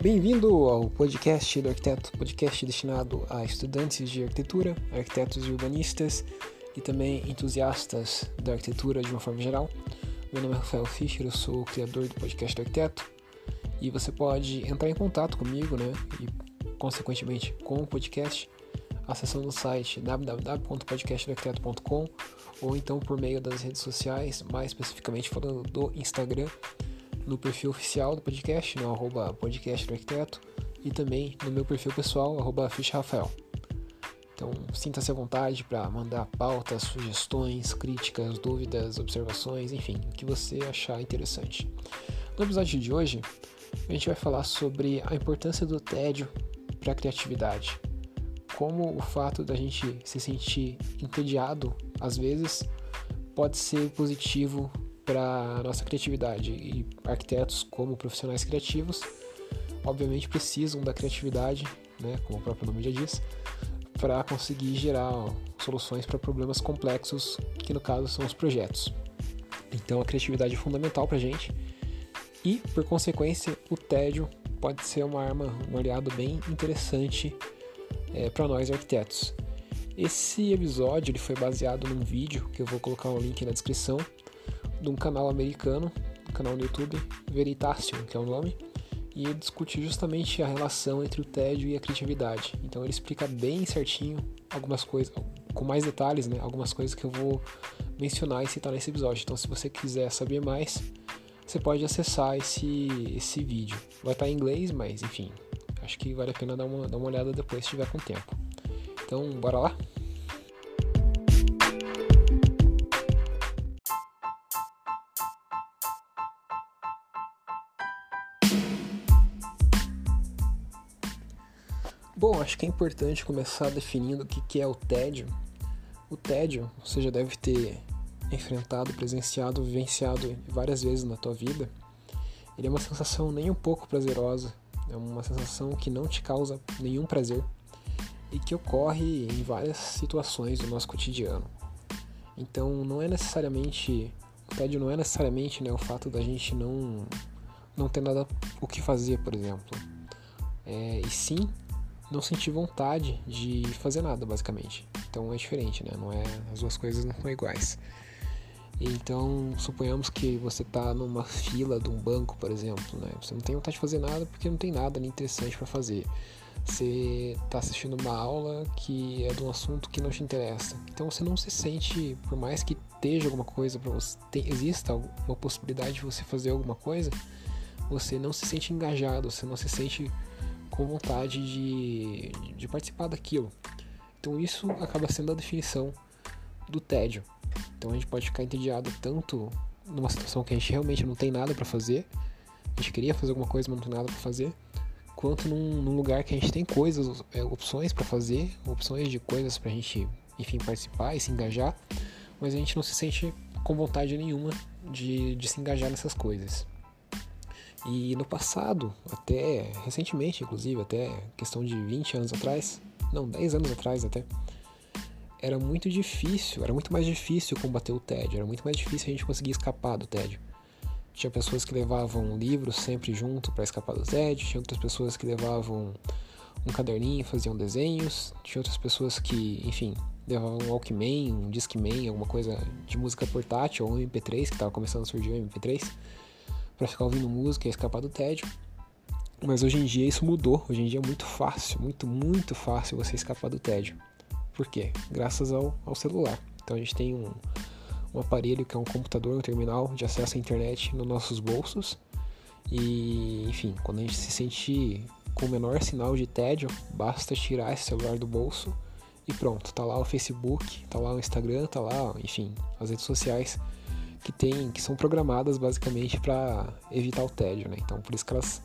Bem-vindo ao podcast do arquiteto, podcast destinado a estudantes de arquitetura, arquitetos e urbanistas e também entusiastas da arquitetura de uma forma geral. Meu nome é Rafael Fischer, eu sou o criador do podcast do arquiteto e você pode entrar em contato comigo, né, e consequentemente com o podcast, acessando o site www.podcastdoarquiteto.com ou então por meio das redes sociais, mais especificamente falando do Instagram, no perfil oficial do podcast, no arroba podcast do arquiteto, e também no meu perfil pessoal, arroba Rafael. Então, sinta-se à vontade para mandar pautas, sugestões, críticas, dúvidas, observações, enfim, o que você achar interessante. No episódio de hoje, a gente vai falar sobre a importância do tédio para a criatividade. Como o fato da gente se sentir entediado, às vezes, pode ser positivo para nossa criatividade. E arquitetos, como profissionais criativos, obviamente precisam da criatividade, né, como o próprio nome já diz, para conseguir gerar soluções para problemas complexos, que no caso são os projetos. Então a criatividade é fundamental para a gente e, por consequência, o tédio pode ser uma arma, um aliado bem interessante é, para nós arquitetos. Esse episódio ele foi baseado num vídeo que eu vou colocar um link na descrição de um canal americano, um canal no YouTube, Veritasium, que é o nome, e ele discute justamente a relação entre o tédio e a criatividade. Então ele explica bem certinho algumas coisas, com mais detalhes, né? Algumas coisas que eu vou mencionar e citar nesse episódio. Então se você quiser saber mais, você pode acessar esse, esse vídeo. Vai estar em inglês, mas enfim, acho que vale a pena dar uma, dar uma olhada depois se tiver com tempo. Então, bora lá? Acho que é importante começar definindo o que é o tédio. O tédio, você já deve ter enfrentado, presenciado, vivenciado várias vezes na tua vida. Ele é uma sensação nem um pouco prazerosa, é uma sensação que não te causa nenhum prazer e que ocorre em várias situações do nosso cotidiano. Então, não é necessariamente o tédio não é necessariamente né, o fato da gente não não ter nada o que fazer, por exemplo. É, e sim não sentir vontade de fazer nada, basicamente. Então é diferente, né? Não é, as duas coisas não são iguais. Então, suponhamos que você está numa fila de um banco, por exemplo, né? Você não tem vontade de fazer nada porque não tem nada interessante para fazer. Você está assistindo uma aula que é de um assunto que não te interessa. Então você não se sente, por mais que esteja alguma coisa para você, exista uma possibilidade de você fazer alguma coisa, você não se sente engajado, você não se sente com vontade de, de participar daquilo. Então isso acaba sendo a definição do tédio. Então a gente pode ficar entediado tanto numa situação que a gente realmente não tem nada para fazer, a gente queria fazer alguma coisa, mas não tem nada para fazer, quanto num, num, lugar que a gente tem coisas, é, opções para fazer, opções de coisas para a gente, enfim, participar e se engajar, mas a gente não se sente com vontade nenhuma de, de se engajar nessas coisas. E no passado, até recentemente, inclusive, até questão de 20 anos atrás, não, 10 anos atrás até, era muito difícil, era muito mais difícil combater o tédio, era muito mais difícil a gente conseguir escapar do tédio. Tinha pessoas que levavam livros sempre junto para escapar do tédio, tinha outras pessoas que levavam um caderninho, faziam desenhos, tinha outras pessoas que, enfim, levavam um Walkman, um Discman, alguma coisa de música portátil ou um MP3, que estava começando a surgir o MP3, para ficar ouvindo música e escapar do tédio. Mas hoje em dia isso mudou, hoje em dia é muito fácil, muito, muito fácil você escapar do tédio. Por quê? Graças ao, ao celular. Então a gente tem um, um aparelho que é um computador, um terminal de acesso à internet nos nossos bolsos. E, enfim, quando a gente se sente com o menor sinal de tédio, basta tirar esse celular do bolso e pronto, tá lá o Facebook, tá lá o Instagram, tá lá, enfim, as redes sociais que tem, que são programadas basicamente para evitar o tédio, né? Então por isso que elas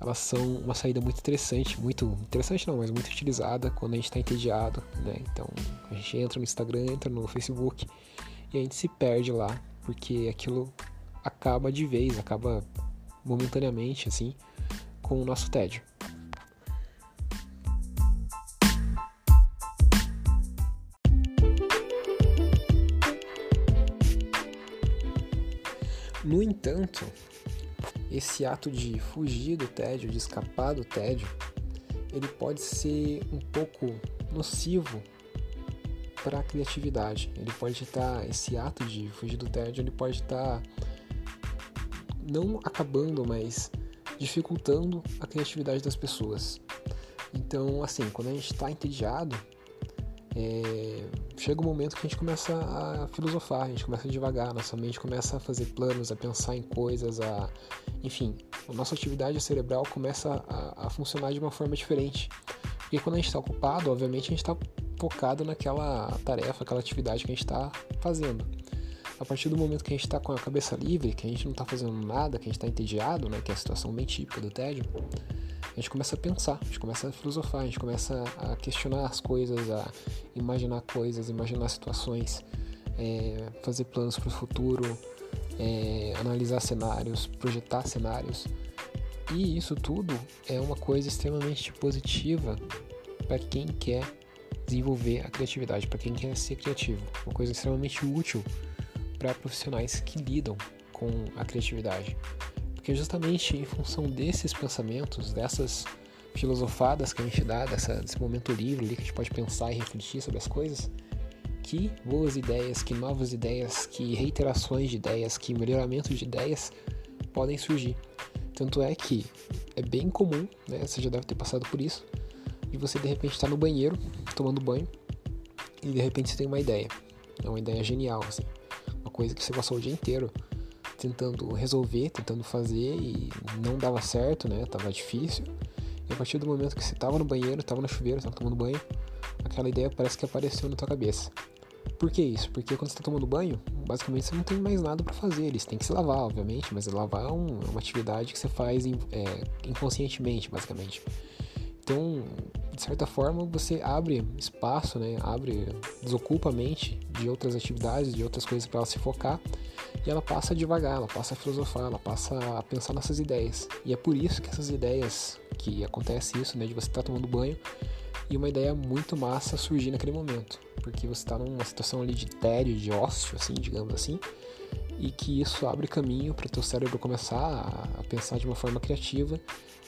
elas são uma saída muito interessante, muito interessante não, mas muito utilizada quando a gente está entediado, né? Então a gente entra no Instagram, entra no Facebook e a gente se perde lá, porque aquilo acaba de vez, acaba momentaneamente assim com o nosso tédio. No entanto, esse ato de fugir do tédio, de escapar do tédio, ele pode ser um pouco nocivo para a criatividade. Ele pode estar, esse ato de fugir do tédio, ele pode estar não acabando, mas dificultando a criatividade das pessoas. Então, assim, quando a gente está entediado, é, chega um momento que a gente começa a filosofar, a gente começa a devagar, nossa mente começa a fazer planos, a pensar em coisas, a, enfim, a nossa atividade cerebral começa a, a funcionar de uma forma diferente. Porque quando a gente está ocupado, obviamente a gente está focado naquela tarefa, aquela atividade que a gente está fazendo. A partir do momento que a gente está com a cabeça livre, que a gente não está fazendo nada, que a gente está entediado, né, que é a situação bem típica do tédio, gente começa a pensar, a gente começa a filosofar, a gente começa a questionar as coisas, a imaginar coisas, imaginar situações, é, fazer planos para o futuro, é, analisar cenários, projetar cenários. E isso tudo é uma coisa extremamente positiva para quem quer desenvolver a criatividade, para quem quer ser criativo. Uma coisa extremamente útil para profissionais que lidam com a criatividade. Porque justamente em função desses pensamentos, dessas filosofadas que a gente dá, dessa, desse momento livre ali que a gente pode pensar e refletir sobre as coisas, que boas ideias, que novas ideias, que reiterações de ideias, que melhoramentos de ideias podem surgir. Tanto é que é bem comum, né, você já deve ter passado por isso, de você de repente estar no banheiro, tomando banho, e de repente você tem uma ideia. É uma ideia genial, assim. Uma coisa que você passou o dia inteiro tentando resolver, tentando fazer e não dava certo, né? Tava difícil. E a partir do momento que você tava no banheiro, tava no chuveiro, tava tomando banho, aquela ideia parece que apareceu na tua cabeça. Por que isso? Porque quando você está tomando banho, basicamente você não tem mais nada para fazer. Eles têm que se lavar, obviamente, mas lavar é, um, é uma atividade que você faz é, inconscientemente, basicamente. Então, de certa forma, você abre espaço, né? Abre, desocupa a mente de outras atividades, de outras coisas para ela se focar e ela passa a devagar, ela passa a filosofar, ela passa a pensar nessas ideias. E é por isso que essas ideias, que acontece isso, né, de você estar tá tomando banho e uma ideia muito massa surgir naquele momento, porque você está numa situação ali de tédio, de ócio, assim, digamos assim, e que isso abre caminho para o teu cérebro começar a pensar de uma forma criativa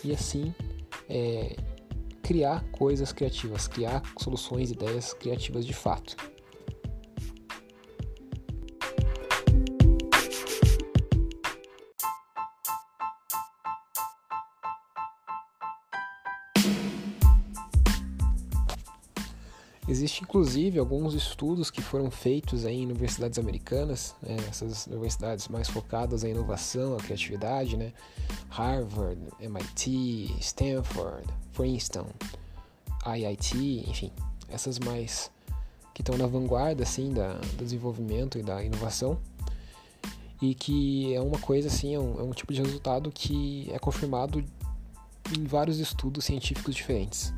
e assim é, criar coisas criativas, criar soluções, ideias criativas de fato. Existe inclusive alguns estudos que foram feitos em universidades americanas, né, essas universidades mais focadas em inovação, a criatividade, né? Harvard, MIT, Stanford, Princeton, IIT, enfim, essas mais que estão na vanguarda assim da, do desenvolvimento e da inovação e que é uma coisa assim, é um, é um tipo de resultado que é confirmado em vários estudos científicos diferentes.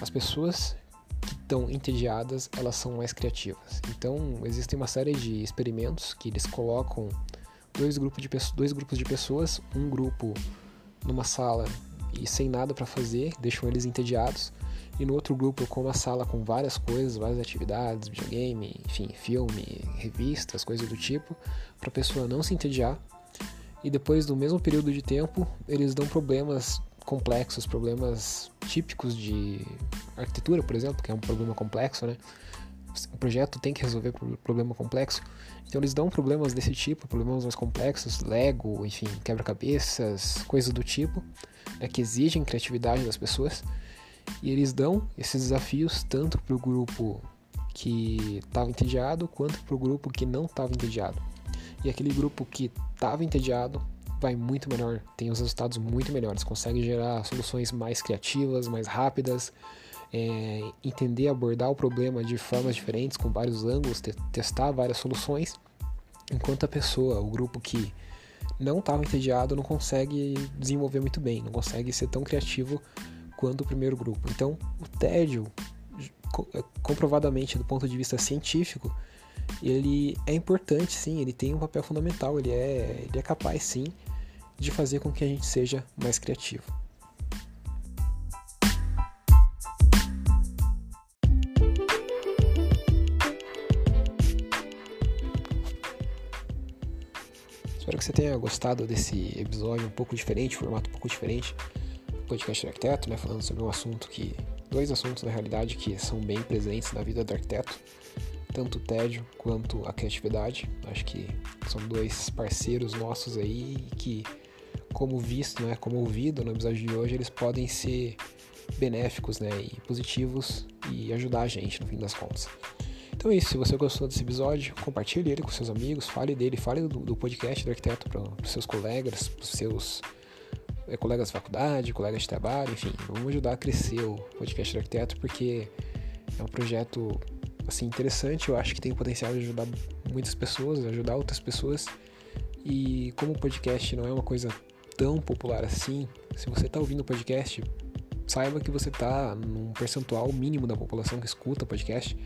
As pessoas que estão entediadas, elas são mais criativas. Então, existem uma série de experimentos que eles colocam dois grupos de, dois grupos de pessoas, um grupo numa sala e sem nada para fazer, deixam eles entediados, e no outro grupo com uma sala com várias coisas, várias atividades, videogame, enfim, filme, revistas, coisas do tipo, para a pessoa não se entediar. E depois do mesmo período de tempo, eles dão problemas complexos, problemas típicos de arquitetura, por exemplo, que é um problema complexo, né? O projeto tem que resolver problema complexo. Então eles dão problemas desse tipo, problemas mais complexos, Lego, enfim, quebra-cabeças, coisas do tipo, né, que exigem criatividade das pessoas. E eles dão esses desafios tanto para o grupo que estava entediado quanto para o grupo que não estava entediado. E aquele grupo que estava entediado vai muito melhor, tem os resultados muito melhores, consegue gerar soluções mais criativas, mais rápidas, é, entender, abordar o problema de formas diferentes, com vários ângulos, te testar várias soluções, enquanto a pessoa, o grupo que não estava entediado, não consegue desenvolver muito bem, não consegue ser tão criativo quanto o primeiro grupo. Então, o tédio, é, comprovadamente do ponto de vista científico, ele é importante sim, ele tem um papel fundamental, ele é, ele é capaz sim de fazer com que a gente seja mais criativo. Espero que você tenha gostado desse episódio um pouco diferente, formato um pouco diferente podcast do arquiteto, né? Falando sobre um assunto que. Dois assuntos na realidade que são bem presentes na vida do arquiteto, tanto o tédio quanto a criatividade. Acho que são dois parceiros nossos aí que, como visto, né, como ouvido no episódio de hoje, eles podem ser benéficos né, e positivos e ajudar a gente no fim das contas. Então é isso, se você gostou desse episódio, compartilhe ele com seus amigos, fale dele, fale do, do podcast do arquiteto para os seus colegas, para os seus é, colegas de faculdade, colegas de trabalho, enfim, vamos ajudar a crescer o podcast do arquiteto porque é um projeto assim interessante, eu acho que tem o potencial de ajudar muitas pessoas, ajudar outras pessoas. E como o podcast não é uma coisa tão popular assim, se você está ouvindo o podcast, saiba que você está num percentual mínimo da população que escuta podcast.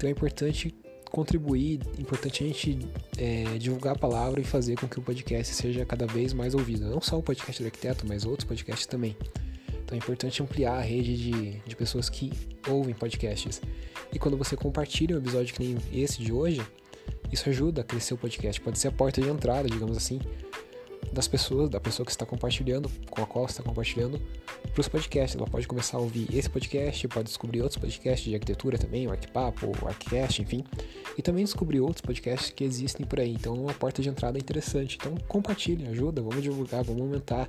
Então é importante contribuir, importante a gente é, divulgar a palavra e fazer com que o podcast seja cada vez mais ouvido. Não só o podcast do arquiteto, mas outros podcasts também. Então é importante ampliar a rede de, de pessoas que ouvem podcasts. E quando você compartilha um episódio que nem esse de hoje, isso ajuda a crescer o podcast. Pode ser a porta de entrada, digamos assim, das pessoas, da pessoa que está compartilhando, com a qual está compartilhando, para os podcasts. Ela pode começar a ouvir esse podcast, pode descobrir outros podcasts de arquitetura também, o Arquipapo, o Arquicast, enfim, e também descobrir outros podcasts que existem por aí. Então, é uma porta de entrada interessante. Então, compartilhe, ajuda, vamos divulgar, vamos aumentar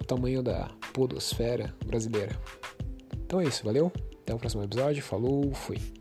o tamanho da podosfera brasileira. Então é isso, valeu? Até o próximo episódio, falou, fui.